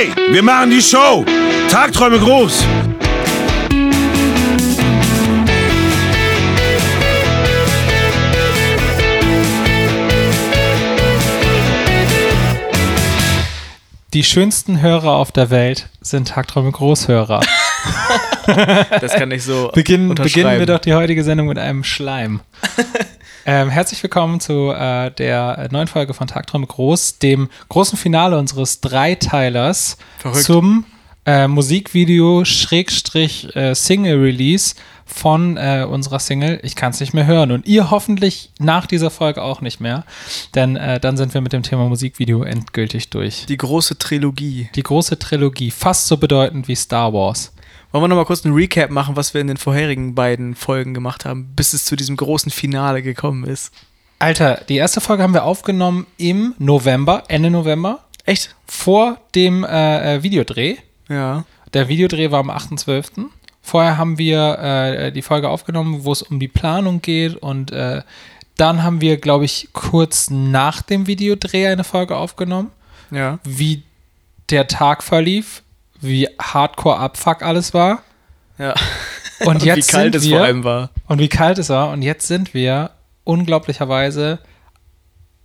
Hey, wir machen die Show. Tagträume groß. Die schönsten Hörer auf der Welt sind Tagträume Großhörer. Das kann ich so Beginn, beginnen wir doch die heutige Sendung mit einem Schleim. ähm, herzlich willkommen zu äh, der neuen Folge von Tagträume Groß, dem großen Finale unseres Dreiteilers Verrückt. zum äh, Musikvideo Schrägstrich äh, Single Release von äh, unserer Single Ich kann es nicht mehr hören und ihr hoffentlich nach dieser Folge auch nicht mehr, denn äh, dann sind wir mit dem Thema Musikvideo endgültig durch. Die große Trilogie. Die große Trilogie, fast so bedeutend wie Star Wars. Wollen wir nochmal kurz einen Recap machen, was wir in den vorherigen beiden Folgen gemacht haben, bis es zu diesem großen Finale gekommen ist? Alter, die erste Folge haben wir aufgenommen im November, Ende November, Echt? vor dem äh, äh, Videodreh. Ja. Der Videodreh war am 8.12. Vorher haben wir äh, die Folge aufgenommen, wo es um die Planung geht und äh, dann haben wir, glaube ich, kurz nach dem Videodreh eine Folge aufgenommen, Ja. wie der Tag verlief, wie hardcore Abfuck alles war Ja. und jetzt wie kalt sind es wir, vor allem war. und wie kalt es war. Und jetzt sind wir unglaublicherweise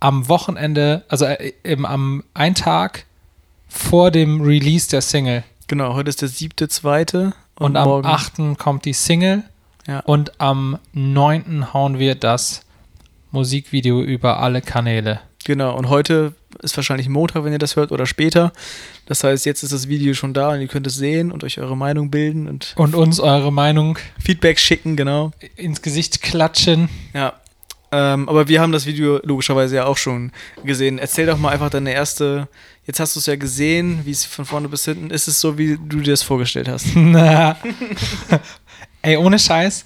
am Wochenende, also äh, eben am einen Tag vor dem Release der Single. Genau, heute ist der siebte, zweite und, Und, am morgen. 8. kommt die Single. Ja. Und am 9. hauen wir das Musikvideo über alle Kanäle. Genau, und heute ist wahrscheinlich Montag, wenn ihr das hört, oder später. Das heißt, jetzt ist das Video schon da und ihr könnt es sehen und euch eure Meinung bilden und Und uns eure Meinung Feedback schicken, genau. ins Gesicht klatschen. Ja. Ähm, aber wir haben das Video logischerweise ja auch schon gesehen. Erzähl doch mal einfach deine erste. Jetzt hast du es ja gesehen, wie es von vorne bis hinten ist. Es so, wie du dir das vorgestellt hast. Na. Ey, ohne Scheiß.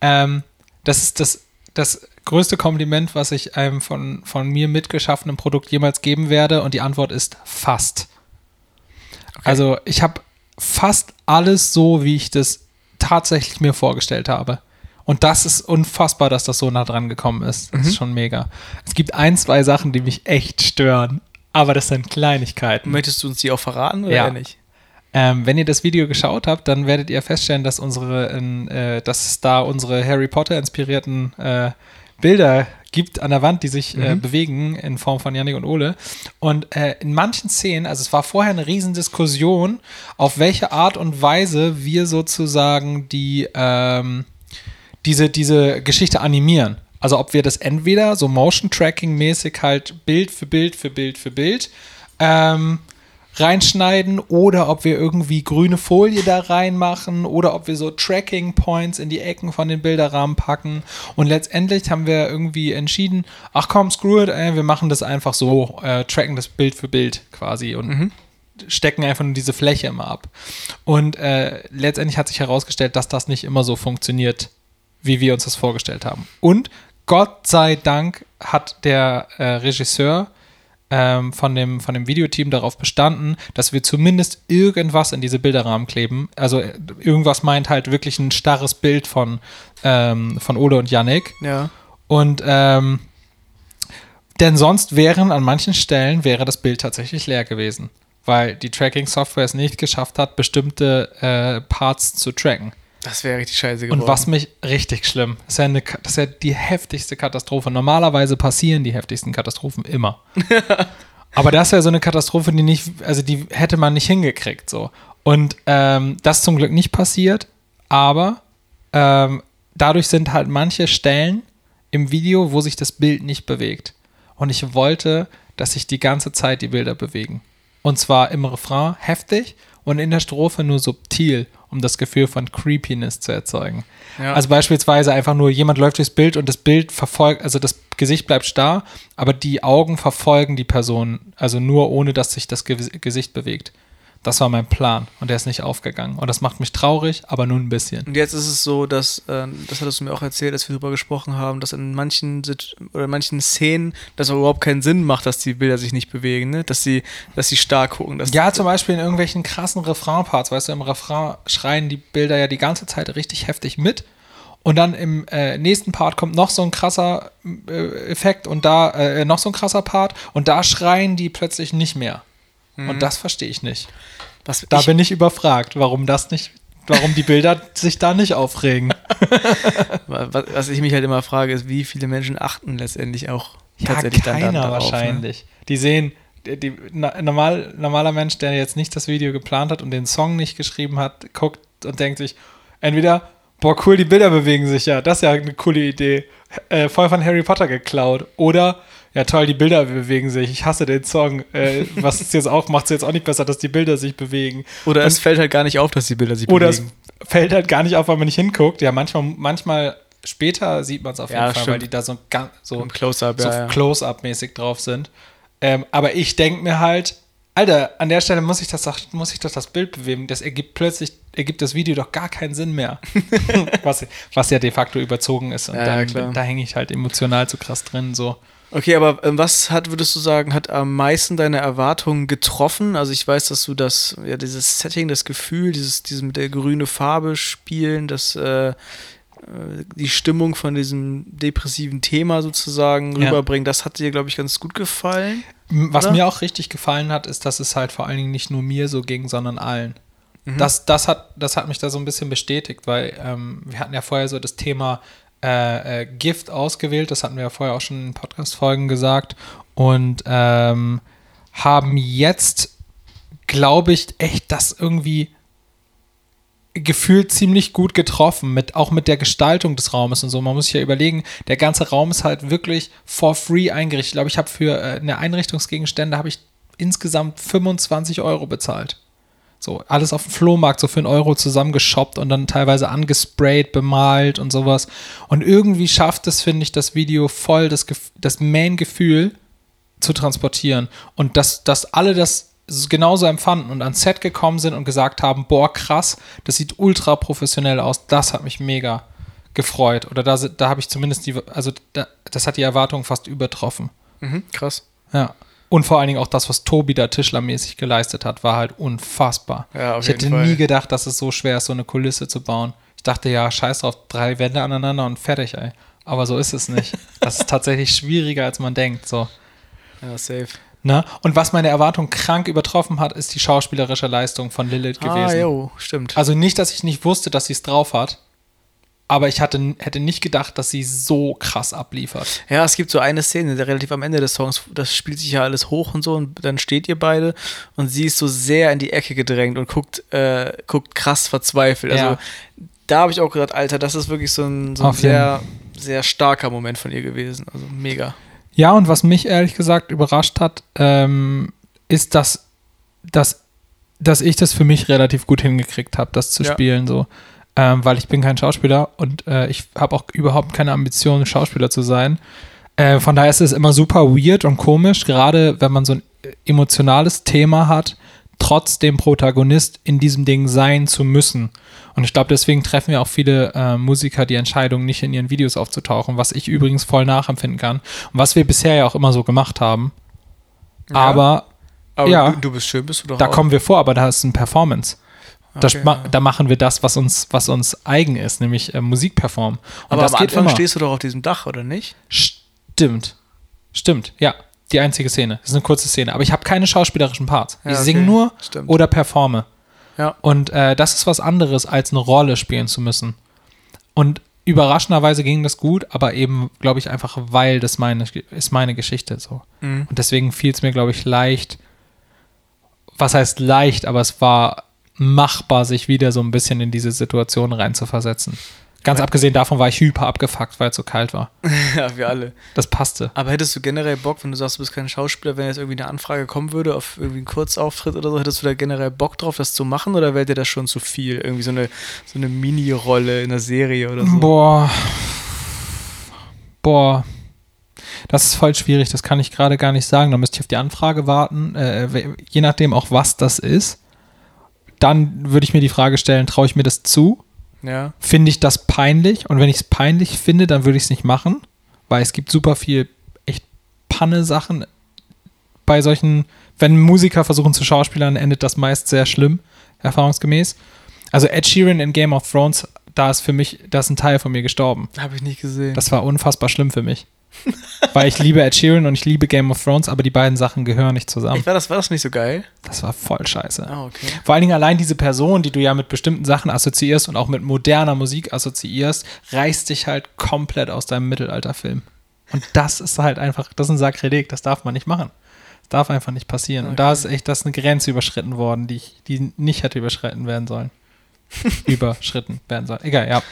Ähm, das ist das, das größte Kompliment, was ich einem von, von mir mitgeschaffenen Produkt jemals geben werde. Und die Antwort ist fast. Also, ich habe fast alles so, wie ich das tatsächlich mir vorgestellt habe. Und das ist unfassbar, dass das so nah dran gekommen ist. Das ist schon mega. Es gibt ein, zwei Sachen, die mich echt stören. Aber das sind Kleinigkeiten. Möchtest du uns die auch verraten oder Ja. nicht? Ähm, wenn ihr das Video geschaut habt, dann werdet ihr feststellen, dass unsere, äh, dass es da unsere Harry Potter inspirierten äh, Bilder gibt an der Wand, die sich äh, bewegen in Form von Yannick und Ole. Und äh, in manchen Szenen, also es war vorher eine Riesendiskussion, auf welche Art und Weise wir sozusagen die ähm, diese, diese Geschichte animieren. Also ob wir das entweder so Motion-Tracking-mäßig halt Bild für Bild für Bild für Bild ähm, reinschneiden oder ob wir irgendwie grüne Folie da reinmachen oder ob wir so Tracking-Points in die Ecken von den Bilderrahmen packen. Und letztendlich haben wir irgendwie entschieden, ach komm, screw it, ey, wir machen das einfach so, äh, tracken das Bild für Bild quasi und stecken einfach nur diese Fläche immer ab. Und äh, letztendlich hat sich herausgestellt, dass das nicht immer so funktioniert, wie wir uns das vorgestellt haben. Und Gott sei Dank hat der äh, Regisseur ähm, von, dem, von dem Videoteam darauf bestanden, dass wir zumindest irgendwas in diese Bilderrahmen kleben. Also äh, irgendwas meint halt wirklich ein starres Bild von, ähm, von Ole und Yannick. Ja. Und ähm, denn sonst wären an manchen Stellen wäre das Bild tatsächlich leer gewesen, weil die Tracking-Software es nicht geschafft hat, bestimmte äh, Parts zu tracken. Das wäre richtig scheiße geworden. Und was mich richtig schlimm, das ist, ja eine, Ka- das ist ja die heftigste Katastrophe. Normalerweise passieren die heftigsten Katastrophen immer. Aber das ist ja so eine Katastrophe, die nicht, also die hätte man nicht hingekriegt so. Und ähm, das ist zum Glück nicht passiert, aber ähm, dadurch sind halt manche Stellen im Video, wo sich das Bild nicht bewegt. Und ich wollte, dass sich die ganze Zeit die Bilder bewegen. Und zwar im Refrain heftig und in der Strophe nur subtil, um das Gefühl von Creepiness zu erzeugen. Ja. Also beispielsweise einfach nur jemand läuft durchs Bild und das Bild verfolgt, also das Gesicht bleibt starr, aber die Augen verfolgen die Person, also nur ohne, dass sich das Ge Gesicht bewegt. Das war mein Plan und der ist nicht aufgegangen. Und das macht mich traurig, aber nur ein bisschen. Und jetzt ist es so, dass, äh, das hattest du mir auch erzählt, als wir darüber gesprochen haben, dass in manchen oder in manchen Szenen das auch überhaupt keinen Sinn macht, dass die Bilder sich nicht bewegen, ne? Dass sie, dass sie stark gucken. Dass Ja, zum Beispiel in irgendwelchen krassen Refrain-Parts, weißt du, im Refrain schreien die Bilder ja die ganze Zeit richtig heftig mit. Und dann im äh, nächsten Part kommt noch so ein krasser äh, Effekt und da äh, noch so ein krasser Part und da schreien die plötzlich nicht mehr. Und das verstehe ich nicht. Was Da ich, bin ich überfragt, warum das nicht, warum die Bilder sich da nicht aufregen. was, was ich mich halt immer frage, ist, wie viele Menschen achten letztendlich auch Ja, tatsächlich dann, keiner dann darauf, Ne? wahrscheinlich. Die sehen, die, die, normal, normaler Mensch, der jetzt nicht das Video geplant hat und den Song nicht geschrieben hat, guckt und denkt sich, entweder, boah, cool, die Bilder bewegen sich ja, das ist ja eine coole Idee, äh, voll von Harry Potter geklaut. Oder, ja toll, die Bilder bewegen sich, ich hasse den Song. Äh, was ist jetzt auch, macht es jetzt auch nicht besser, dass die Bilder sich bewegen. Oder Und- es fällt halt gar nicht auf, dass die Bilder sich Oder es bewegen. fällt halt gar nicht auf, weil man nicht hinguckt. Ja, manchmal, manchmal später sieht man es auf jeden Ja, Fall, stimmt. weil die da so, so, Close-Up, so ja, ja. Close-Up-mäßig drauf sind. Ähm, aber ich denke mir halt, Alter, an der Stelle muss ich, das, doch- muss ich doch das Bild bewegen. Das ergibt plötzlich, ergibt das Video doch gar keinen Sinn mehr. was, was ja de facto überzogen ist. Und Ja, dann, da hänge ich halt emotional zu krass drin. So. Okay, aber ähm, was hat, würdest du sagen, hat am meisten deine Erwartungen getroffen? Also ich weiß, dass du das, ja, dieses Setting, das Gefühl, dieses, dieses mit der grüne Farbe spielen, das, äh, äh, die Stimmung von diesem depressiven Thema sozusagen Ja. rüberbringen, das hat dir, glaube ich, ganz gut gefallen. Was Oder? mir auch richtig gefallen hat, ist, dass es halt vor allen Dingen nicht nur mir so ging, sondern allen. Mhm. Das, das, hat, das hat mich da so ein bisschen bestätigt, weil ähm, wir hatten ja vorher so das Thema äh, äh, Gift ausgewählt, das hatten wir ja vorher auch schon in Podcast-Folgen gesagt und ähm, haben jetzt, glaube ich, echt das irgendwie gefühlt ziemlich gut getroffen, mit, auch mit der Gestaltung des Raumes und so. Man muss sich ja überlegen, der ganze Raum ist halt wirklich for free eingerichtet. Ich glaube, ich habe für äh, eine Einrichtungsgegenstände habe ich insgesamt 25 Euro bezahlt. So, alles auf dem Flohmarkt so für einen Euro zusammengeshoppt und dann teilweise angesprayt, bemalt und sowas. Und irgendwie schafft es, finde ich, das Video voll das, das Main-Gefühl zu transportieren. Und dass, dass alle das genauso empfanden und ans Set gekommen sind und gesagt haben, boah, krass, das sieht ultra professionell aus. Das hat mich mega gefreut. Oder da, da habe ich zumindest die, also da, das hat die Erwartung fast übertroffen. Mhm, krass. Ja. Und vor allen Dingen auch das, was Tobi da tischlermäßig geleistet hat, war halt unfassbar. Ja, ich hätte Fall. nie gedacht, dass es so schwer ist, so eine Kulisse zu bauen. Ich dachte, ja, scheiß drauf, drei Wände aneinander und fertig, ey. Aber so ist es nicht. Das ist tatsächlich schwieriger, als man denkt. So. Ja, safe. Ne? Und was meine Erwartung krank übertroffen hat, ist die schauspielerische Leistung von Lilith Ah, gewesen. jo, stimmt. Also nicht, dass ich nicht wusste, dass sie es drauf hat, aber ich hatte, hätte nicht gedacht, dass sie so krass abliefert. Ja, es gibt so eine Szene, der relativ am Ende des Songs, das spielt sich ja alles hoch und so und dann steht ihr beide und sie ist so sehr in die Ecke gedrängt und guckt, äh, guckt krass verzweifelt. Also Ja. da habe ich auch gedacht, Alter, das ist wirklich so ein, so ein sehr, sehr starker Moment von ihr gewesen. Also mega. Ja, und was mich ehrlich gesagt überrascht hat, ähm, ist, dass, dass, dass ich das für mich relativ gut hingekriegt habe, das zu Ja. spielen, so. Ähm, weil ich bin kein Schauspieler und äh, ich habe auch überhaupt keine Ambition, Schauspieler zu sein. Äh, von daher ist es immer super weird und komisch, gerade wenn man so ein emotionales Thema hat, trotzdem Protagonist in diesem Ding sein zu müssen. Und ich glaube, deswegen treffen wir auch viele äh, Musiker die Entscheidung, nicht in ihren Videos aufzutauchen, was ich übrigens voll nachempfinden kann. Und was wir bisher ja auch immer so gemacht haben. Aber Aber Ja. du, du bist schön, bist du doch da auch. kommen wir vor, aber da ist ein Performance. Da, Okay, ma- ja. da machen wir das, was uns, was uns eigen ist, nämlich äh, Musik performen. Und Aber das am geht Anfang immer. stehst du doch auf diesem Dach, oder nicht? Stimmt. Stimmt, ja. Die einzige Szene. Das ist eine kurze Szene. Aber ich habe keine schauspielerischen Parts. Ja, ich okay. singe nur Stimmt. oder performe. Ja. Und äh, das ist was anderes, als eine Rolle spielen zu müssen. Und überraschenderweise ging das gut, aber eben, glaube ich, einfach, weil das meine, ist meine Geschichte so. Mhm. Und deswegen fiel es mir, glaube ich, leicht. Was heißt leicht, aber es war machbar, sich wieder so ein bisschen in diese Situation reinzuversetzen. Ganz abgesehen davon war ich hyper abgefuckt, weil es so kalt war. ja, wir alle. Das passte. Aber hättest du generell Bock, wenn du sagst, du bist kein Schauspieler, wenn jetzt irgendwie eine Anfrage kommen würde auf irgendwie einen Kurzauftritt oder so, hättest du da generell Bock drauf, das zu machen oder wäre dir das schon zu viel? Irgendwie so eine, so eine Mini-Rolle in der Serie oder so? Boah. Boah. Das ist voll schwierig, das kann ich gerade gar nicht sagen. Da müsste ich auf die Anfrage warten, äh, je nachdem auch, was das ist. Dann würde ich mir die Frage stellen, traue ich mir das zu? Ja. Finde ich das peinlich? Und wenn ich es peinlich finde, dann würde ich es nicht machen, weil es gibt super viel echt Panne-Sachen bei solchen, wenn Musiker versuchen zu schauspielern, endet das meist sehr schlimm, erfahrungsgemäß. Also Ed Sheeran in Game of Thrones, da ist für mich, da ist ein Teil von mir gestorben. Habe ich nicht gesehen. Das war unfassbar schlimm für mich. Weil ich liebe Ed Sheeran und ich liebe Game of Thrones, aber die beiden Sachen gehören nicht zusammen. Ich war, das, war das nicht so geil? Das war voll scheiße. Ah, okay. Vor allen Dingen allein diese Person, die du ja mit bestimmten Sachen assoziierst und auch mit moderner Musik assoziierst, reißt dich halt komplett aus deinem Mittelalterfilm. Und das ist halt einfach, das ist ein Sakrileg, das darf man nicht machen. Das darf einfach nicht passieren. Und da ist echt, das ist eine Grenze überschritten worden, die, ich, die nicht hätte überschritten werden sollen. überschritten werden sollen. Egal, ja.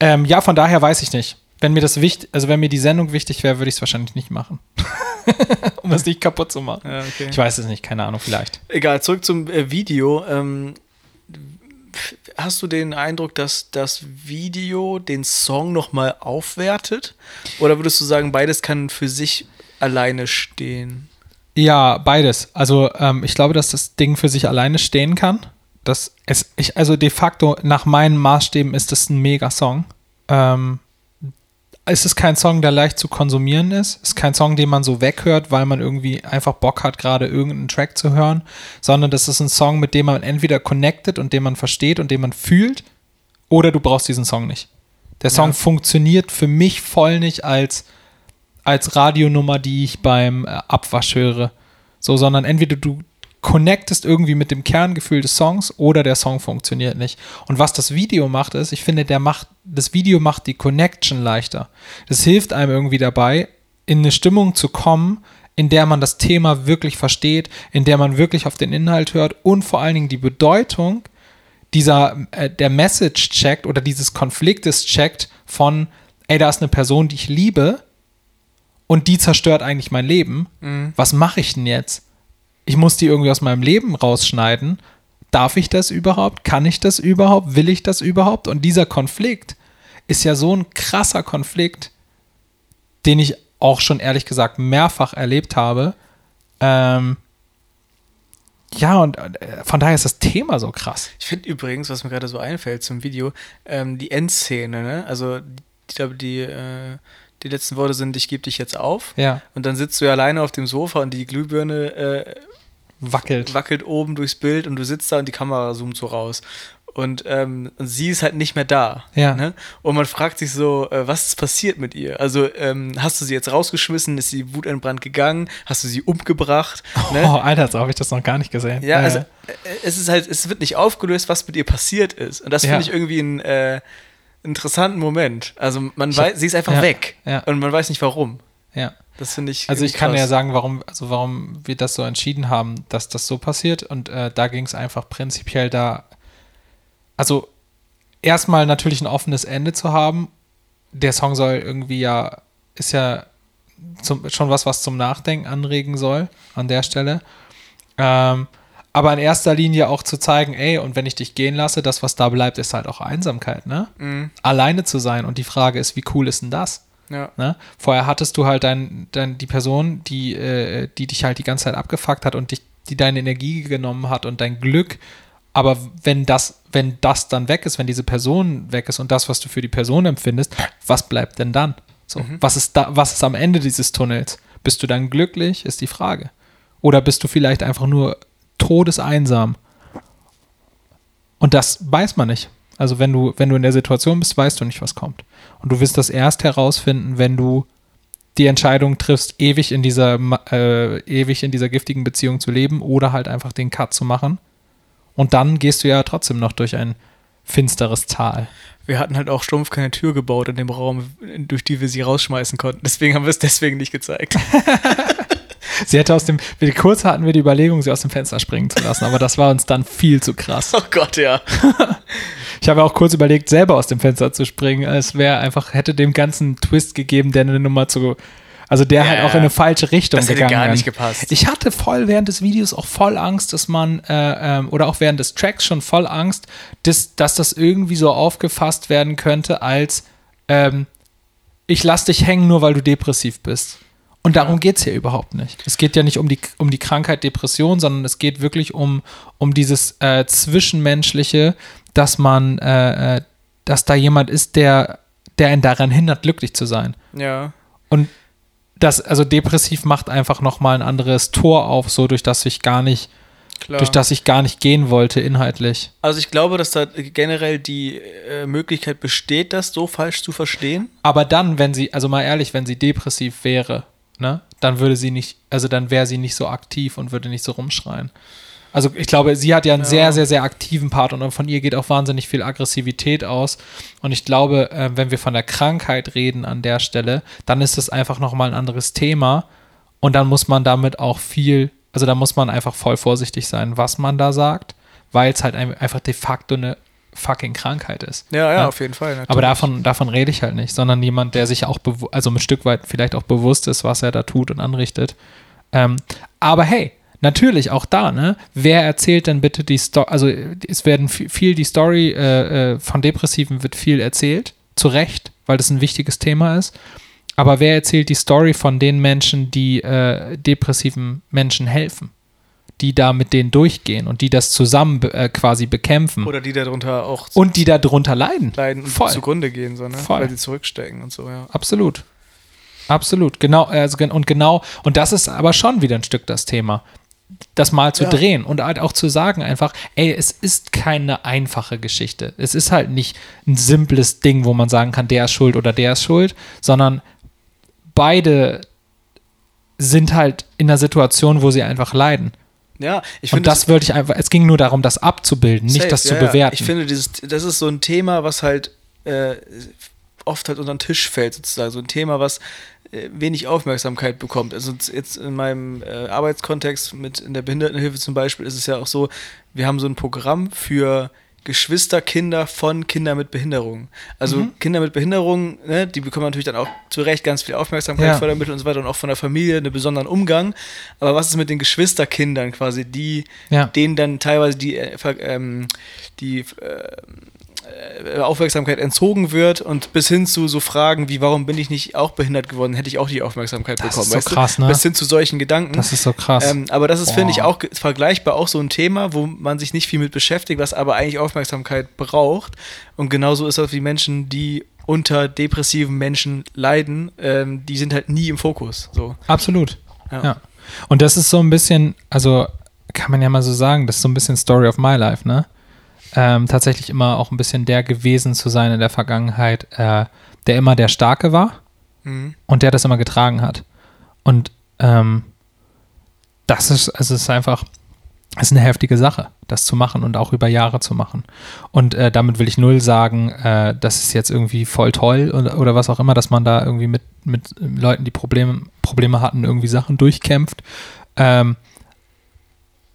Ähm, ja, von daher weiß ich nicht. Wenn mir das wichtig, also wenn mir die Sendung wichtig wäre, würde ich es wahrscheinlich nicht machen. um es nicht kaputt zu machen. Ja, okay. Ich weiß es nicht, keine Ahnung, vielleicht. Egal, zurück zum äh, Video. Ähm, hast du den Eindruck, dass das Video den Song nochmal aufwertet? Oder würdest du sagen, beides kann für sich alleine stehen? Ja, beides. Also ähm, ich glaube, dass das Ding für sich alleine stehen kann. Das es, ich, also de facto nach meinen Maßstäben ist das ein Mega-Song. Ähm, es ist kein Song, der leicht zu konsumieren ist. Es ist kein Song, den man so weghört, weil man irgendwie einfach Bock hat, gerade irgendeinen Track zu hören, sondern das ist ein Song, mit dem man entweder connected und den man versteht und den man fühlt, oder du brauchst diesen Song nicht. Der Song Ja. funktioniert für mich voll nicht als, als Radionummer, die ich beim äh, Abwasch höre. So, sondern entweder du connectest irgendwie mit dem Kerngefühl des Songs oder der Song funktioniert nicht. Und was das Video macht, ist, ich finde, der macht, das Video macht die Connection leichter. Das hilft einem irgendwie dabei, in eine Stimmung zu kommen, in der man das Thema wirklich versteht, in der man wirklich auf den Inhalt hört und vor allen Dingen die Bedeutung dieser, äh, der Message checkt oder dieses Konfliktes checkt von, ey, da ist eine Person, die ich liebe und die zerstört eigentlich mein Leben. Was mache ich denn jetzt? Ich muss die irgendwie aus meinem Leben rausschneiden. Darf ich das überhaupt? Kann ich das überhaupt? Will ich das überhaupt? Und dieser Konflikt ist ja so ein krasser Konflikt, den ich auch schon ehrlich gesagt mehrfach erlebt habe. Ähm, ja, und äh, von daher ist das Thema so krass. Ich finde übrigens, was mir gerade so einfällt zum Video, ähm, die Endszene, ne? Also, ich glaube, die, äh, die letzten Worte sind, ich gebe dich jetzt auf. Ja, Und dann sitzt du ja alleine auf dem Sofa und die Glühbirne äh, wackelt. wackelt oben durchs Bild und du sitzt da und die Kamera zoomt so raus. Und ähm, sie ist halt nicht mehr da. Ja. Ne? Und man fragt sich so, äh, was ist passiert mit ihr? Also ähm, hast du sie jetzt rausgeschmissen? Ist sie wutentbrannt gegangen? Hast du sie umgebracht? Ne? Oh, Alter, so habe ich das noch gar nicht gesehen. Ja, Äh, also äh, es ist halt, es wird nicht aufgelöst, was mit ihr passiert ist. Und das Ja. finde ich irgendwie einen äh, interessanten Moment. Also man Ich- weiß, sie ist einfach ja, weg. ja. Und man weiß nicht warum. ja. Das finde ich. Also ich irgendwie kann krass. ja sagen, warum, also warum wir das so entschieden haben, dass das so passiert. Und äh, da ging es einfach prinzipiell da, also erstmal natürlich ein offenes Ende zu haben. Der Song soll irgendwie ja, ist ja zum, schon was, was zum Nachdenken anregen soll an der Stelle. Ähm, aber in erster Linie auch zu zeigen, ey, und wenn ich dich gehen lasse, das, was da bleibt, ist halt auch Einsamkeit, ne? Mhm. Alleine zu sein. Und die Frage ist, wie cool ist denn das? Ja. Ne? Vorher hattest du halt dein, dein, die Person, die, äh, die dich halt die ganze Zeit abgefuckt hat und dich, die deine Energie genommen hat und dein Glück. Aber wenn das, wenn das dann weg ist, wenn diese Person weg ist und das, was du für die Person empfindest, was bleibt denn dann? So, was ist da, was ist am Ende dieses Tunnels? Bist du dann glücklich, ist die Frage. Oder bist du vielleicht einfach nur todeseinsam? Und das weiß man nicht. Also wenn du, wenn du in der Situation bist, weißt du nicht, was kommt. Und du wirst das erst herausfinden, wenn du die Entscheidung triffst, ewig in dieser, äh, ewig in dieser giftigen Beziehung zu leben oder halt einfach den Cut zu machen. Und dann gehst du ja trotzdem noch durch ein finsteres Tal. Wir hatten halt auch stumpf keine Tür gebaut in dem Raum, durch die wir sie rausschmeißen konnten. Deswegen haben wir es deswegen nicht gezeigt. Sie hätte aus dem, kurz hatten wir die Überlegung, sie aus dem Fenster springen zu lassen, aber das war uns dann viel zu krass. oh Gott, ja. Ich habe auch kurz überlegt, selber aus dem Fenster zu springen. Es wäre einfach, hätte dem ganzen Twist gegeben, der eine Nummer zu, also der Ja, halt auch in eine falsche Richtung das hätte gegangen gar nicht gepasst. Ich hatte voll während des Videos auch voll Angst, dass man, äh, ähm, oder auch während des Tracks schon voll Angst, dass, dass das irgendwie so aufgefasst werden könnte als, ähm, ich lass dich hängen, nur weil du depressiv bist. Und darum geht es hier überhaupt nicht. Es geht ja nicht um die, um die Krankheit Depression, sondern es geht wirklich um, um dieses äh, Zwischenmenschliche, dass man, äh, äh, dass da jemand ist, der, der einen daran hindert, glücklich zu sein. Ja. Und das, also depressiv macht einfach nochmal ein anderes Tor auf, so durch das ich gar nicht Klar. Durch das ich gar nicht gehen wollte, inhaltlich. Also ich glaube, dass da generell die äh, Möglichkeit besteht, das so falsch zu verstehen. Aber dann, wenn sie, also mal ehrlich, wenn sie depressiv wäre, ne, dann würde sie nicht, also dann wäre sie nicht so aktiv und würde nicht so rumschreien. Also ich glaube, sie hat ja einen ja. sehr, sehr, sehr aktiven Part und von ihr geht auch wahnsinnig viel Aggressivität aus. Und ich glaube, äh, wenn wir von der Krankheit reden an der Stelle, dann ist es einfach nochmal ein anderes Thema. Und dann muss man damit auch viel, also da muss man einfach voll vorsichtig sein, was man da sagt, weil es halt einfach de facto eine fucking Krankheit ist. Ja, ja, ja? auf jeden Fall. Natürlich. Aber davon, davon rede ich halt nicht, sondern jemand, der sich auch, also ein Stück weit vielleicht auch bewusst ist, was er da tut und anrichtet. Ähm, aber hey, natürlich auch da, ne? Wer erzählt denn bitte die Story? Also es werden viel die Story äh, äh, von Depressiven wird viel erzählt, zu Recht, weil das ein wichtiges Thema ist. Aber wer erzählt die Story von den Menschen, die äh, depressiven Menschen helfen? Die da mit denen durchgehen und die das zusammen äh, quasi bekämpfen. Oder die darunter auch. Und die darunter leiden. Leiden und Voll. zugrunde gehen, so, ne? Voll. Weil sie zurückstecken und so, ja. Absolut. Absolut, genau, also, und genau, und das ist aber schon wieder ein Stück das Thema das mal zu ja. drehen und halt auch zu sagen einfach, ey, es ist keine einfache Geschichte. Es ist halt nicht ein simples Ding, wo man sagen kann, der ist schuld oder der ist schuld, sondern beide sind halt in einer Situation, wo sie einfach leiden. Ja, ich finde. Und das, das wollte ich einfach, es ging nur darum, das abzubilden, safe, nicht das ja, zu bewerten. Ich finde, dieses, das ist so ein Thema, was halt äh, oft halt unter den Tisch fällt, sozusagen. So ein Thema, was äh, wenig Aufmerksamkeit bekommt. Also jetzt in meinem äh, Arbeitskontext mit in der Behindertenhilfe zum Beispiel ist es ja auch so, wir haben so ein Programm für Geschwisterkinder von Kindern mit Behinderung. Also mhm. Kinder mit Behinderung, ne, die bekommen natürlich dann auch zu Recht ganz viel Aufmerksamkeit, ja. Fördermittel und so weiter und auch von der Familie einen besonderen Umgang. Aber was ist mit den Geschwisterkindern quasi, die ja. denen dann teilweise die, äh, ähm, die äh, Aufmerksamkeit entzogen wird und bis hin zu so Fragen wie, warum bin ich nicht auch behindert geworden, hätte ich auch die Aufmerksamkeit das bekommen. Das ist so krass, du? ne? Bis hin zu solchen Gedanken. Das ist so krass. Ähm, aber das ist, finde ich, auch vergleichbar auch so ein Thema, wo man sich nicht viel mit beschäftigt, was aber eigentlich Aufmerksamkeit braucht. Und genauso ist das wie Menschen, die unter depressiven Menschen leiden, ähm, die sind halt nie im Fokus. So. Absolut. Ja. ja. Und das ist so ein bisschen, also kann man ja mal so sagen, das ist so ein bisschen Story of my life, ne? Ähm, tatsächlich immer auch ein bisschen der gewesen zu sein in der Vergangenheit, äh, der immer der Starke war mhm. und der das immer getragen hat. Und ähm, das ist, also es ist einfach, es ist eine heftige Sache, das zu machen und auch über Jahre zu machen. Und äh, damit will ich null sagen, äh, das ist jetzt irgendwie voll toll oder, oder was auch immer, dass man da irgendwie mit, mit Leuten, die Probleme, Probleme hatten, irgendwie Sachen durchkämpft. Ähm,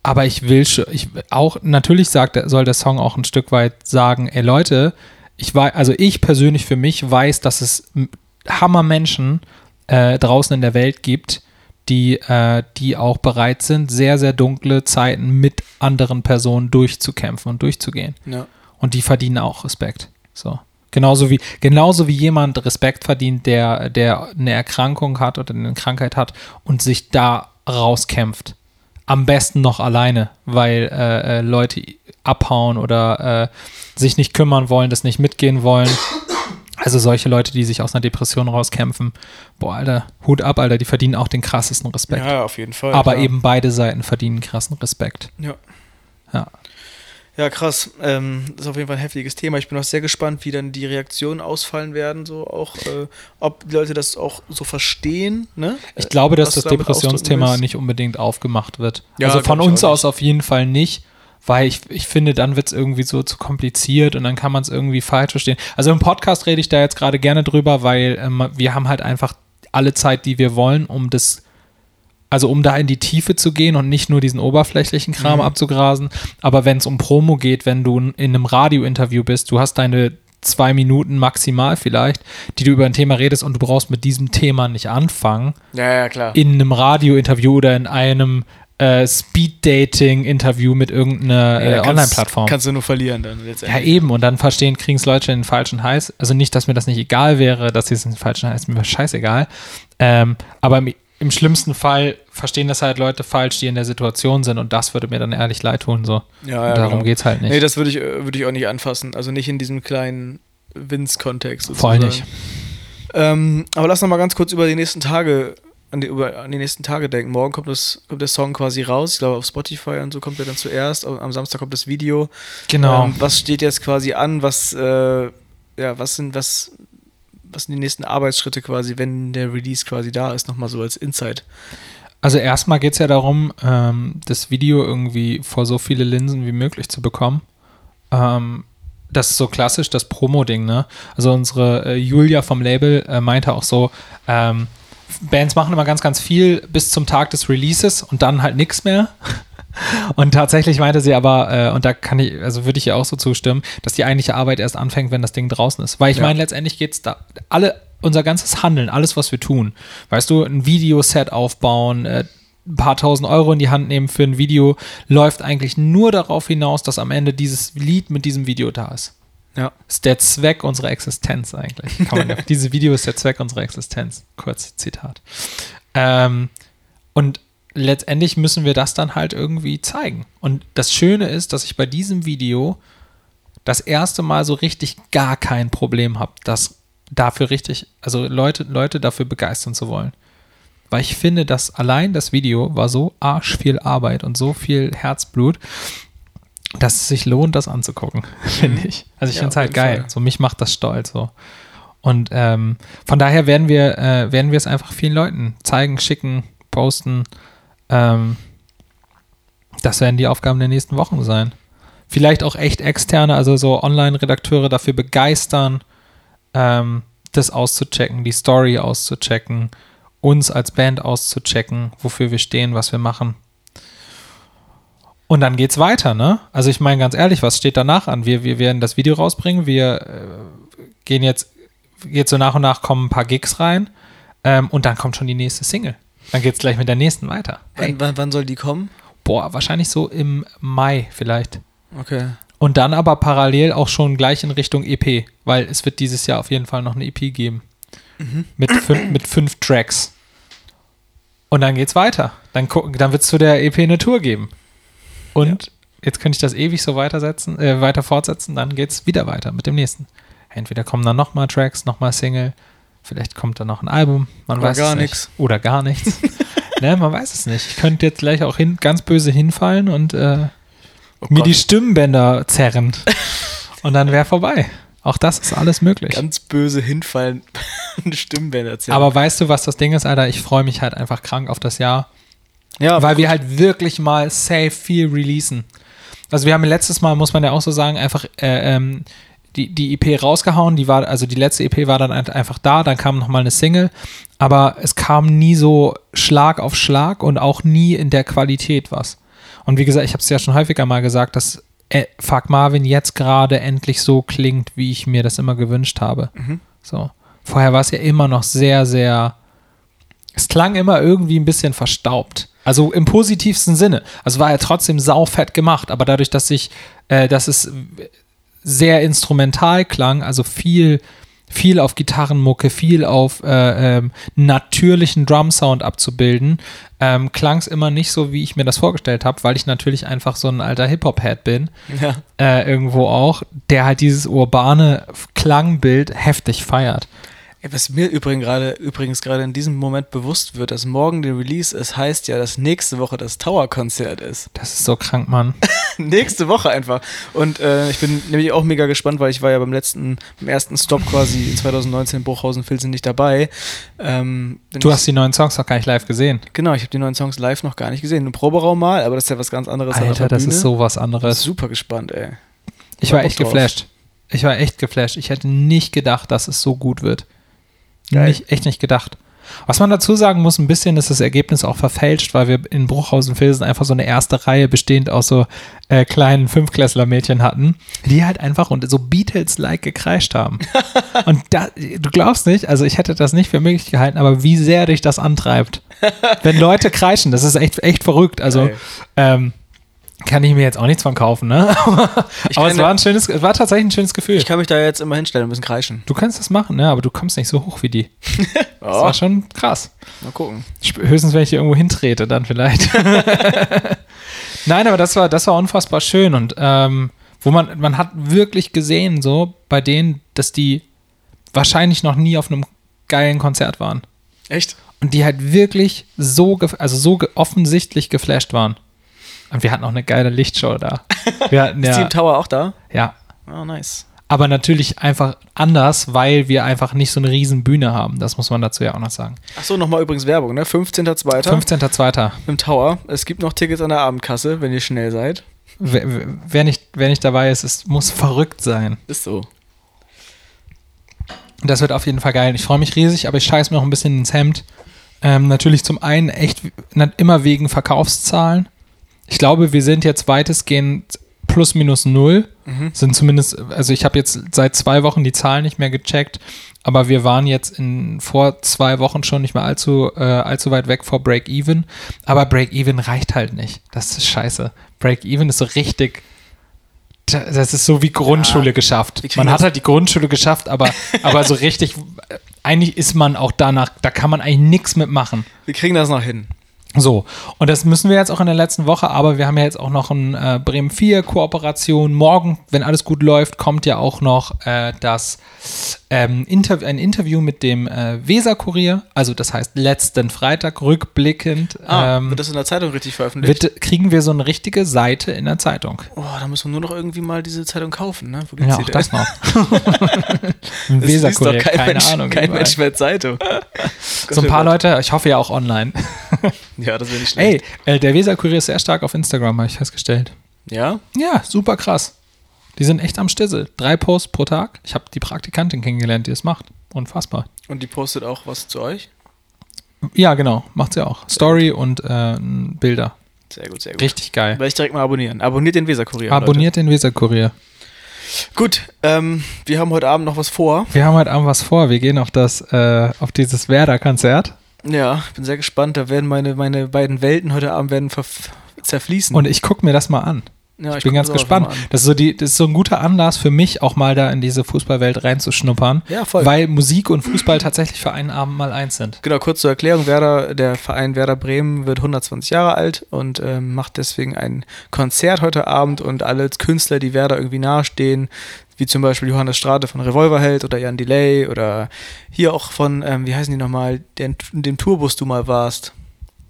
aber ich will ich auch, natürlich sagt, soll der Song auch ein Stück weit sagen, ey Leute, ich weiß, also ich persönlich für mich weiß, dass es Hammermenschen äh, draußen in der Welt gibt, die, äh, die auch bereit sind, sehr, sehr dunkle Zeiten mit anderen Personen durchzukämpfen und durchzugehen. Ja. Und die verdienen auch Respekt. So. Genauso wie, genauso wie jemand Respekt verdient, der, der eine Erkrankung hat oder eine Krankheit hat und sich da rauskämpft am besten noch alleine, weil äh, äh, Leute abhauen oder äh, sich nicht kümmern wollen, das nicht mitgehen wollen. Also solche Leute, die sich aus einer Depression rauskämpfen, boah, Alter, Hut ab, Alter, die verdienen auch den krassesten Respekt. Ja, auf jeden Fall. Aber klar. eben beide Seiten verdienen krassen Respekt. Ja. Ja. Ja, krass. Ähm, das ist auf jeden Fall ein heftiges Thema. Ich bin auch sehr gespannt, wie dann die Reaktionen ausfallen werden, so auch, äh, ob die Leute das auch so verstehen. Ne? Ich glaube, dass das Depressionsthema nicht unbedingt aufgemacht wird. Ja, also von uns aus auf jeden Fall nicht, weil ich, ich finde, dann wird es irgendwie so zu kompliziert und dann kann man es irgendwie falsch verstehen. Also im Podcast rede ich da jetzt gerade gerne drüber, weil ähm, wir haben halt einfach alle Zeit, die wir wollen, um das also um da in die Tiefe zu gehen und nicht nur diesen oberflächlichen Kram mhm. abzugrasen. Aber wenn es um Promo geht, wenn du in einem Radiointerview bist, du hast deine zwei Minuten maximal vielleicht, die du über ein Thema redest und du brauchst mit diesem Thema nicht anfangen. Ja, ja, klar. In einem Radiointerview oder in einem äh, Speed-Dating-Interview mit irgendeiner ja, äh, Online-Plattform. Kannst du nur verlieren dann letztendlich. Ja, eben. Und dann verstehen, kriegen es Leute den falschen Hals. Also nicht, dass mir das nicht egal wäre, dass sie es den falschen Hals, mir wäre scheißegal. Ähm, aber im schlimmsten Fall verstehen das halt Leute falsch, die in der Situation sind und das würde mir dann ehrlich leid tun. So. Ja, ja, darum genau. es halt nicht. Nee, das würde ich, äh, würd ich auch nicht anfassen. Also nicht in diesem kleinen Vince-Kontext. Voll nicht. Ähm, aber lass noch mal ganz kurz über die nächsten Tage an die, über, an die nächsten Tage denken. Morgen kommt, das, kommt der Song quasi raus. Ich glaube, auf Spotify und so kommt er dann zuerst. Am Samstag kommt das Video. Genau. Ähm, was steht jetzt quasi an? Was, äh, ja, was sind, was, was sind die nächsten Arbeitsschritte quasi, wenn der Release quasi da ist? Nochmal so als Insight. Also erstmal geht es ja darum, ähm, das Video irgendwie vor so viele Linsen wie möglich zu bekommen. Ähm, das ist so klassisch, das Promo-Ding, ne? Also unsere äh, Julia vom Label äh, meinte auch so, ähm, Bands machen immer ganz, ganz viel bis zum Tag des Releases und dann halt nichts mehr. Und tatsächlich meinte sie aber, äh, und da kann ich, also würde ich ihr auch so zustimmen, dass die eigentliche Arbeit erst anfängt, wenn das Ding draußen ist. Weil ich Ja. meine, letztendlich geht es da, alle, unser ganzes Handeln, alles, was wir tun, weißt du, ein Videoset aufbauen, äh, ein paar tausend Euro in die Hand nehmen für ein Video, läuft eigentlich nur darauf hinaus, dass am Ende dieses Lied mit diesem Video da ist. Ja. Ist der Zweck unserer Existenz eigentlich. Kann man ja, diese Video ist der Zweck unserer Existenz. Kurz Zitat. Ähm, und letztendlich müssen wir das dann halt irgendwie zeigen. Und das Schöne ist, dass ich bei diesem Video das erste Mal so richtig gar kein Problem habe, das dafür richtig, also Leute, Leute dafür begeistern zu wollen. Weil ich finde, dass allein das Video war so arsch viel Arbeit und so viel Herzblut, dass es sich lohnt, das anzugucken, finde ich. Also ich Ja, finde es halt geil. Fall. So mich macht das stolz so. Und ähm, von daher werden wir, äh, werden wir es einfach vielen Leuten zeigen, schicken, posten. Ähm, das werden die Aufgaben der nächsten Wochen sein. Vielleicht auch echt externe, also so Online-Redakteure dafür begeistern, ähm, das auszuchecken, die Story auszuchecken, uns als Band auszuchecken, wofür wir stehen, was wir machen. Und dann geht's weiter, ne? Also ich meine ganz ehrlich, was steht danach an? Wir, wir werden das Video rausbringen, wir äh, gehen jetzt, jetzt so nach und nach kommen ein paar Gigs rein ähm, und dann kommt schon die nächste Single. Dann geht's gleich mit der nächsten weiter. Hey, Wann, wann, wann soll die kommen? boah, wahrscheinlich so im Mai vielleicht. Okay. Und dann aber parallel auch schon gleich in Richtung EP, weil es wird dieses Jahr auf jeden Fall noch eine EP geben. Mit, fün mit fünf Tracks. Und dann geht's weiter. Dann, gucken- dann wird es zu der EP eine Tour geben. Und jetzt könnte ich das ewig so weitersetzen, äh, weiter fortsetzen, dann geht's wieder weiter mit dem nächsten. Entweder kommen dann nochmal Tracks, nochmal Single, vielleicht kommt dann noch ein Album, man Oder weiß gar es nicht. nix. Oder gar nichts. ne, man weiß es nicht. Ich könnte jetzt gleich auch hin, ganz böse hinfallen und äh, Oh mir die Stimmbänder zerren. und dann wäre vorbei. Auch das ist alles möglich. Ganz böse hinfallen. Stimmbänder erzählen. Aber weißt du, was das Ding ist, Alter? Ich freue mich halt einfach krank auf das Jahr, ja, weil wir halt wirklich mal safe viel releasen. Also wir haben letztes Mal, muss man ja auch so sagen, einfach äh, ähm, die, die EP rausgehauen, die war, also die letzte EP war dann ein- einfach da, dann kam nochmal eine Single, aber es kam nie so Schlag auf Schlag und auch nie in der Qualität was. Und wie gesagt, ich habe es ja schon häufiger mal gesagt, dass äh, Fuck Marvin jetzt gerade endlich so klingt, wie ich mir das immer gewünscht habe. So. Vorher war es ja immer noch sehr, sehr. Es klang immer irgendwie ein bisschen verstaubt. Also im positivsten Sinne. Also war ja trotzdem saufett gemacht, aber dadurch, dass ich, äh, dass es sehr instrumental klang, also viel, viel auf Gitarrenmucke, viel auf äh, ähm, natürlichen Drum-Sound abzubilden, ähm, klang es immer nicht so, wie ich mir das vorgestellt habe, weil ich natürlich einfach so ein alter Hip-Hop-Head bin ja. äh, irgendwo auch, der halt dieses urbane Klangbild heftig feiert. Was mir übrigens gerade übrigens gerade in diesem Moment bewusst wird, dass morgen der Release ist, heißt ja, dass nächste Woche das Tower-Konzert ist. Das ist so krank, Mann. nächste Woche einfach. Und äh, ich bin nämlich auch mega gespannt, weil ich war ja beim letzten, beim ersten Stop quasi in 2019 in Bruchhausen-Filzen nicht dabei. Ähm, Du ich- hast die neuen Songs noch gar nicht live gesehen. Genau, ich habe die neuen Songs live noch gar nicht gesehen. Im Proberaum mal, aber das ist ja was ganz anderes. Alter, das Bühne. ist so was anderes. Super gespannt, ey. Ich war Bock echt drauf. geflasht. Ich war echt geflasht. Ich hätte nicht gedacht, dass es so gut wird. Geil. Nicht, echt nicht gedacht. Was man dazu sagen muss, ein bisschen ist das Ergebnis auch verfälscht, weil wir in Bruchhausen-Filsen einfach so eine erste Reihe bestehend aus so äh, kleinen Fünfklässler-Mädchen hatten, die halt einfach und so Beatles-like gekreischt haben. und da, du glaubst nicht, also ich hätte das nicht für möglich gehalten, aber wie sehr dich das antreibt. Wenn Leute kreischen, das ist echt, echt verrückt. Also, ähm, kann ich mir jetzt auch nichts von kaufen, ne? aber es war ein schönes, es war tatsächlich ein schönes Gefühl. Ich kann mich da jetzt immer hinstellen und ein bisschen kreischen. Du kannst das machen, ne? Aber du kommst nicht so hoch wie die. Das war schon krass. Mal gucken. Höchstens, wenn ich hier irgendwo hintrete, dann vielleicht. Nein, aber das war, das war unfassbar schön und ähm, wo man, man hat wirklich gesehen, so bei denen, dass die wahrscheinlich noch nie auf einem geilen Konzert waren. Echt? und die halt wirklich so, also so offensichtlich geflasht waren. Und wir hatten auch eine geile Lichtshow da. Wir hatten Ist ja, Team Tower auch da? ja, Oh, nice. aber natürlich einfach anders, weil wir einfach nicht so eine riesen Bühne haben. Das muss man dazu ja auch noch sagen. Achso, nochmal übrigens Werbung, ne? 15.02. 15.02. im Tower. Es gibt noch Tickets an der Abendkasse, wenn ihr schnell seid. Wer, wer, nicht, wer nicht dabei ist, es muss verrückt sein. Ist so. Das wird auf jeden Fall geil. Ich freue mich riesig, aber ich scheiß mir noch ein bisschen ins Hemd. Ähm, natürlich zum einen echt na, immer wegen Verkaufszahlen. Ich glaube, wir sind jetzt weitestgehend plus minus null. Sind zumindest, also ich habe jetzt seit zwei Wochen die Zahlen nicht mehr gecheckt, aber wir waren jetzt in vor zwei Wochen schon nicht mehr allzu, äh, allzu weit weg vor Break-Even. Aber Break-Even reicht halt nicht. Das ist scheiße. Break-Even ist so richtig. Das ist so wie Grundschule Ja, geschafft. Man hat halt die Grundschule geschafft, aber, aber so richtig, äh, eigentlich ist man auch danach, da kann man eigentlich nichts mitmachen. Wir kriegen das noch hin. So, und das müssen wir jetzt auch in der letzten Woche, aber wir haben ja jetzt auch noch ein äh, Bremen 4 Kooperation. Morgen, wenn alles gut läuft, kommt ja auch noch äh, das ähm, Interv ein Interview mit dem äh, Weser-Kurier, also das heißt letzten Freitag rückblickend. Ah, ähm, wird das in der Zeitung richtig veröffentlicht? wird, kriegen wir so eine richtige Seite in der Zeitung. Oh, da muss man nur noch irgendwie mal diese Zeitung kaufen, ne? Ja, auch das noch. ein Weser-Kurier, kein keine Mensch, Ahnung. kein überall. Mensch mehr Zeitung. so ein paar Leute, ich hoffe ja auch online. Ja, das wäre nicht schlecht. Ey, äh, der Weser-Kurier ist sehr stark auf Instagram, habe ich festgestellt. Ja? Ja, super krass. Die sind echt am Stissel. Drei Posts pro Tag. Ich habe die Praktikantin kennengelernt, die es macht. Unfassbar. Und die postet auch was zu euch? Ja, genau. Macht sie auch. Story und äh, Bilder. Sehr gut, sehr gut. Richtig geil. Werde ich direkt mal abonnieren. Abonniert den Weser-Kurier. Abonniert den Weser-Kurier. Gut, ähm, wir haben heute Abend noch was vor. Wir haben heute Abend was vor. Wir gehen auf das, äh, auf dieses Werder-Konzert. Ja, ich bin sehr gespannt. Da werden meine, meine beiden Welten heute Abend werden zerfließen. Und ich gucke mir das mal an. Ja, Ich bin ganz gespannt. Das ist, so die, das ist so ein guter Anlass für mich, auch mal da in diese Fußballwelt reinzuschnuppern. Ja, voll. Weil Musik und Fußball tatsächlich für einen Abend mal eins sind. Genau, kurz zur Erklärung. Werder, der Verein Werder Bremen wird 120 Jahre alt und ähm, macht deswegen ein Konzert heute Abend und alle Künstler, die Werder irgendwie nahestehen, wie zum Beispiel Johannes Strate von Revolverheld oder Jan Delay oder hier auch von, ähm, wie heißen die nochmal, dem Tourbus du mal warst.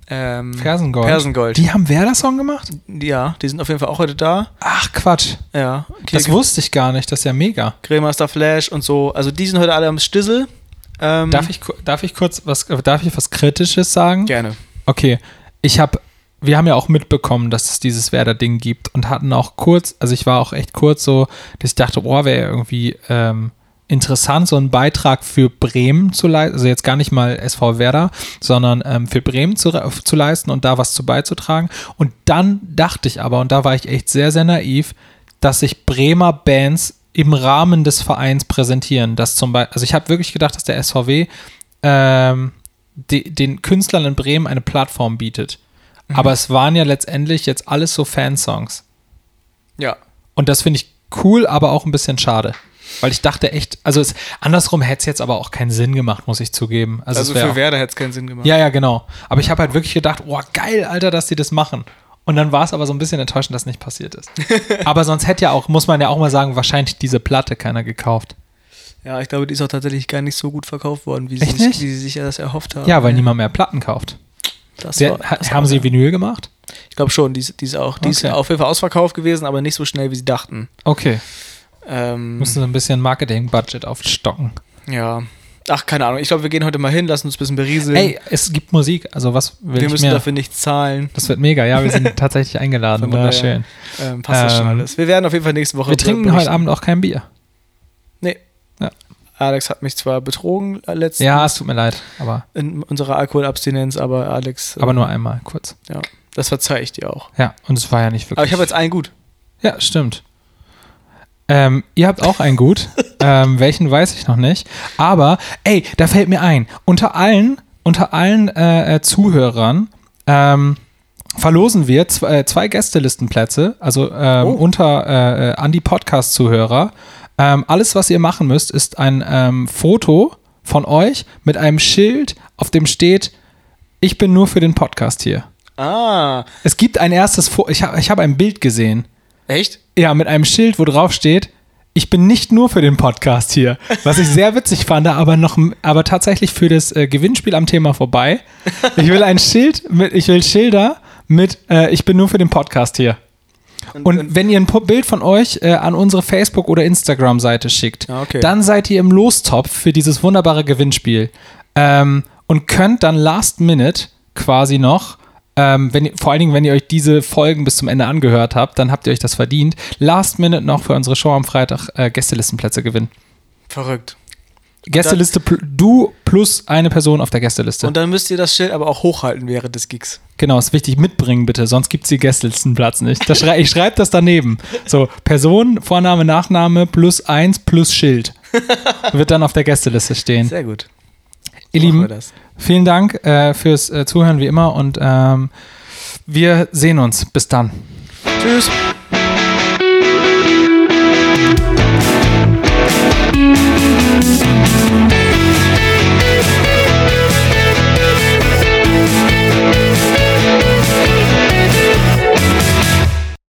Ähm, Fersengold. Fersengold. Die haben Werder-Song gemacht? ja, die sind auf jeden Fall auch heute da. Ach, Quatsch. Ja. Das wusste ich gar nicht. Das ist ja mega. Grillmaster Flash und so. Also die sind heute alle am Stissel. Ähm, Darf ich, darf ich kurz was, darf ich was Kritisches sagen? Gerne. Okay, ich habe, wir haben ja auch mitbekommen, dass es dieses Werder-Ding gibt und hatten auch kurz, also ich war auch echt kurz so, dass ich dachte, boah, wäre irgendwie ähm, interessant, so einen Beitrag für Bremen zu leisten, also jetzt gar nicht mal SV Werder, sondern ähm, für Bremen zu, re- zu leisten und da was zu beizutragen. Und dann dachte ich aber, und da war ich echt sehr, sehr naiv, dass sich Bremer Bands im Rahmen des Vereins präsentieren. Das zum Beispiel, also ich habe wirklich gedacht, dass der SVW ähm, de, den Künstlern in Bremen eine Plattform bietet. Aber es waren ja letztendlich jetzt alles so Fansongs. Ja. Und das finde ich cool, aber auch ein bisschen schade. Weil ich dachte echt, also es, andersrum hätte es jetzt aber auch keinen Sinn gemacht, muss ich zugeben. Also, Also, für auch, Werder hätte es keinen Sinn gemacht. Ja, ja, genau. Aber ich habe halt wirklich gedacht, oh, geil, Alter, dass die das machen. Und dann war es aber so ein bisschen enttäuschend, dass nicht passiert ist. aber sonst hätte ja auch, muss man ja auch mal sagen, wahrscheinlich diese Platte keiner gekauft. Ja, ich glaube, die ist auch tatsächlich gar nicht so gut verkauft worden, wie sie, sich, wie sie sich das erhofft haben. Ja, weil niemand mehr Platten kauft. Das Sie, war, das haben sie Vinyl gemacht? Ich glaube schon, die, ist- die ist auch. Die ist Okay. auf jeden Fall ausverkauft gewesen, aber nicht so schnell, wie sie dachten. Okay. Ähm, Müssen so ein bisschen Marketing-Budget aufstocken. ja. Ach, keine Ahnung. Ich glaube, wir gehen heute mal hin, lassen uns ein bisschen berieseln. Ey, es gibt Musik, also was will wir müssen mehr? dafür nichts zahlen. Das wird mega, ja, wir sind tatsächlich eingeladen, wunderschön. Ähm, passt das schon Ähm, alles. Wir werden auf jeden Fall nächste Woche Wir trinken berichten. heute Abend auch kein Bier. Nee. Ja. Alex hat mich zwar betrogen äh, letztens Ja, es tut mir leid, aber, in unserer Alkoholabstinenz, aber Alex, äh, aber nur einmal, kurz. ja, das verzeih ich dir auch. Ja, und es war ja nicht wirklich. Aber ich habe jetzt einen gut. Ja, stimmt. Ähm, ihr habt auch ein Gut. ähm, welchen weiß ich noch nicht. Aber, ey, da fällt mir ein, unter allen, unter allen äh, äh, Zuhörern ähm, verlosen wir zwei, äh, zwei Gästelistenplätze, also ähm, Oh. unter äh, äh, an die Podcast-Zuhörer. Ähm, alles, was ihr machen müsst, ist ein ähm, Foto von euch mit einem Schild, auf dem steht, ich bin nur für den Podcast hier. Ah, Es gibt ein erstes Foto, ich habe ich hab ein Bild gesehen. Echt? Ja, mit einem Schild, wo drauf steht, ich bin nicht nur für den Podcast hier, was ich sehr witzig fand, aber noch, aber tatsächlich für das äh, Gewinnspiel am Thema vorbei. Ich will ein Schild mit, ich will Schilder mit, äh, ich bin nur für den Podcast hier. Und, und wenn ihr ein Bild von euch äh, an unsere Facebook- oder Instagram-Seite schickt, Ah, okay. dann seid ihr im Lostopf für dieses wunderbare Gewinnspiel. Ähm, und könnt dann last minute quasi noch, ähm, wenn, vor allen Dingen, wenn ihr euch diese Folgen bis zum Ende angehört habt, dann habt ihr euch das verdient, last minute noch für unsere Show am Freitag äh, Gästelistenplätze gewinnen. Verrückt. Gästeliste, pl du plus eine Person auf der Gästeliste. Und dann müsst ihr das Schild aber auch hochhalten während des Gigs. Genau, ist wichtig, mitbringen bitte, sonst gibt es die Gästelistenplatz nicht. Schrei ich schreibe das daneben. So, Person, Vorname, Nachname plus eins plus Schild. Wird dann auf der Gästeliste stehen. Sehr gut. Ihr Lieben, vielen Dank äh, fürs äh, Zuhören wie immer und ähm, wir sehen uns. Bis dann. Tschüss. Thank you.